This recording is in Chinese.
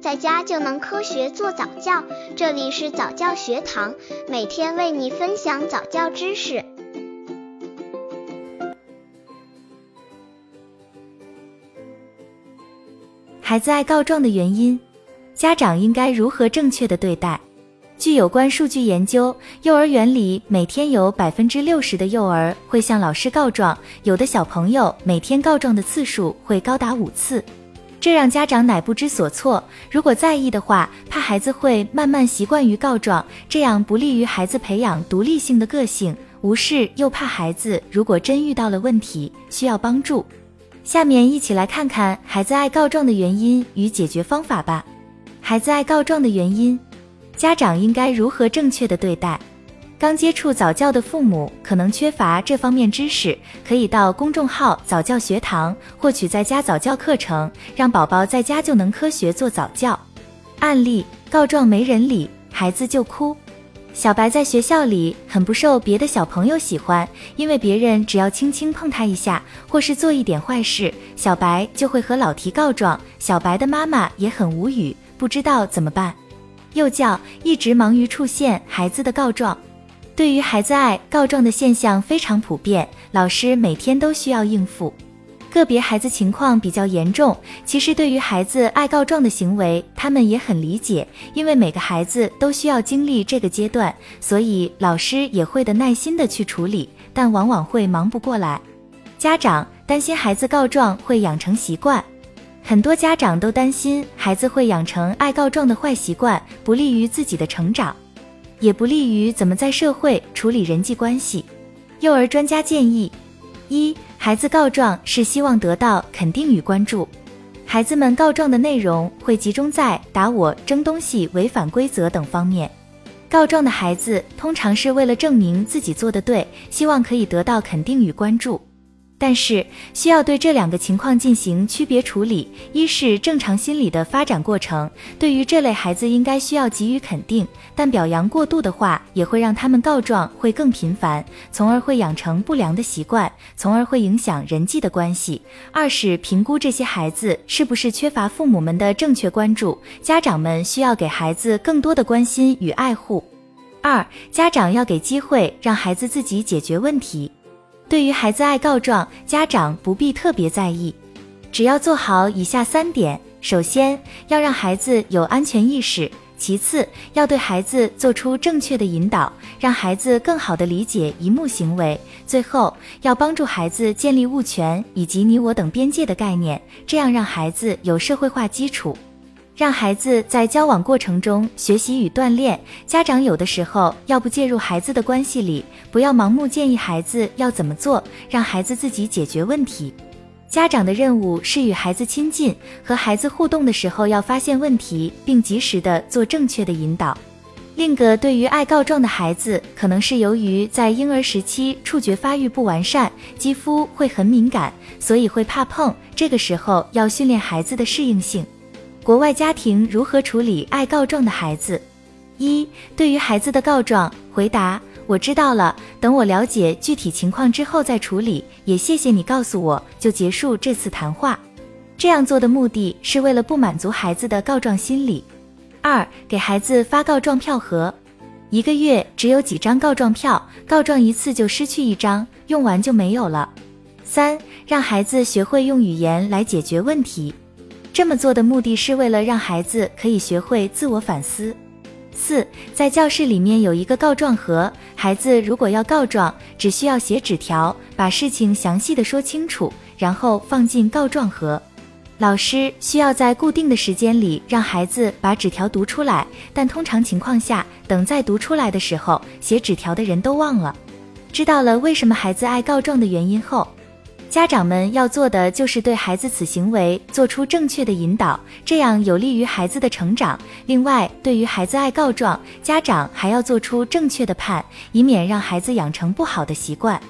在家就能科学做早教。这里是早教学堂，每天为你分享早教知识。孩子爱告状的原因，家长应该如何正确的对待？据有关数据研究，幼儿园里每天有百分之六十的幼儿会向老师告状，有的小朋友每天告状的次数会高达五次，这让家长乃不知所措。如果在意的话，怕孩子会慢慢习惯于告状，这样不利于孩子培养独立性的个性；无视又怕孩子如果真遇到了问题需要帮助。下面一起来看看孩子爱告状的原因与解决方法吧。孩子爱告状的原因。家长应该如何正确的对待？刚接触早教的父母可能缺乏这方面知识，可以到公众号早教学堂获取在家早教课程，让宝宝在家就能科学做早教。案例：告状没人理，孩子就哭。小白在学校里很不受别的小朋友喜欢，因为别人只要轻轻碰他一下，或是做一点坏事，小白就会和老提告状。小白的妈妈也很无语，不知道怎么办。幼教一直忙于出现孩子的告状，对于孩子爱告状的现象非常普遍，老师每天都需要应付。个别孩子情况比较严重，其实对于孩子爱告状的行为，他们也很理解，因为每个孩子都需要经历这个阶段，所以老师也会的耐心的去处理，但往往会忙不过来。家长担心孩子告状会养成习惯。很多家长都担心孩子会养成爱告状的坏习惯，不利于自己的成长，也不利于怎么在社会处理人际关系。幼儿专家建议：一、孩子告状是希望得到肯定与关注，孩子们告状的内容会集中在打我、争东西、违反规则等方面。告状的孩子通常是为了证明自己做的对，希望可以得到肯定与关注。但是需要对这两个情况进行区别处理。一是正常心理的发展过程，对于这类孩子应该需要给予肯定，但表扬过度的话，也会让他们告状会更频繁，从而会养成不良的习惯，从而会影响人际的关系。二是评估这些孩子是不是缺乏父母们的正确关注，家长们需要给孩子更多的关心与爱护。二，家长要给机会让孩子自己解决问题。对于孩子爱告状，家长不必特别在意，只要做好以下三点：首先，要让孩子有安全意识；其次，要对孩子做出正确的引导，让孩子更好地理解一幕行为；最后，要帮助孩子建立物权以及你我等边界的概念，这样让孩子有社会化基础。让孩子在交往过程中学习与锻炼，家长有的时候要不介入孩子的关系里，不要盲目建议孩子要怎么做，让孩子自己解决问题。家长的任务是与孩子亲近，和孩子互动的时候要发现问题，并及时的做正确的引导。另个对于爱告状的孩子，可能是由于在婴儿时期触觉发育不完善，肌肤会很敏感，所以会怕碰。这个时候要训练孩子的适应性。国外家庭如何处理爱告状的孩子？一、对于孩子的告状，回答：我知道了，等我了解具体情况之后再处理。也谢谢你告诉我，就结束这次谈话。这样做的目的是为了不满足孩子的告状心理。二、给孩子发告状票盒，一个月只有几张告状票，告状一次就失去一张，用完就没有了。三、让孩子学会用语言来解决问题。这么做的目的是为了让孩子可以学会自我反思。四，在教室里面有一个告状盒，孩子如果要告状，只需要写纸条，把事情详细的说清楚，然后放进告状盒。老师需要在固定的时间里让孩子把纸条读出来，但通常情况下，等再读出来的时候，写纸条的人都忘了。知道了为什么孩子爱告状的原因后。家长们要做的就是对孩子此行为做出正确的引导，这样有利于孩子的成长。另外，对于孩子爱告状，家长还要做出正确的判，以免让孩子养成不好的习惯。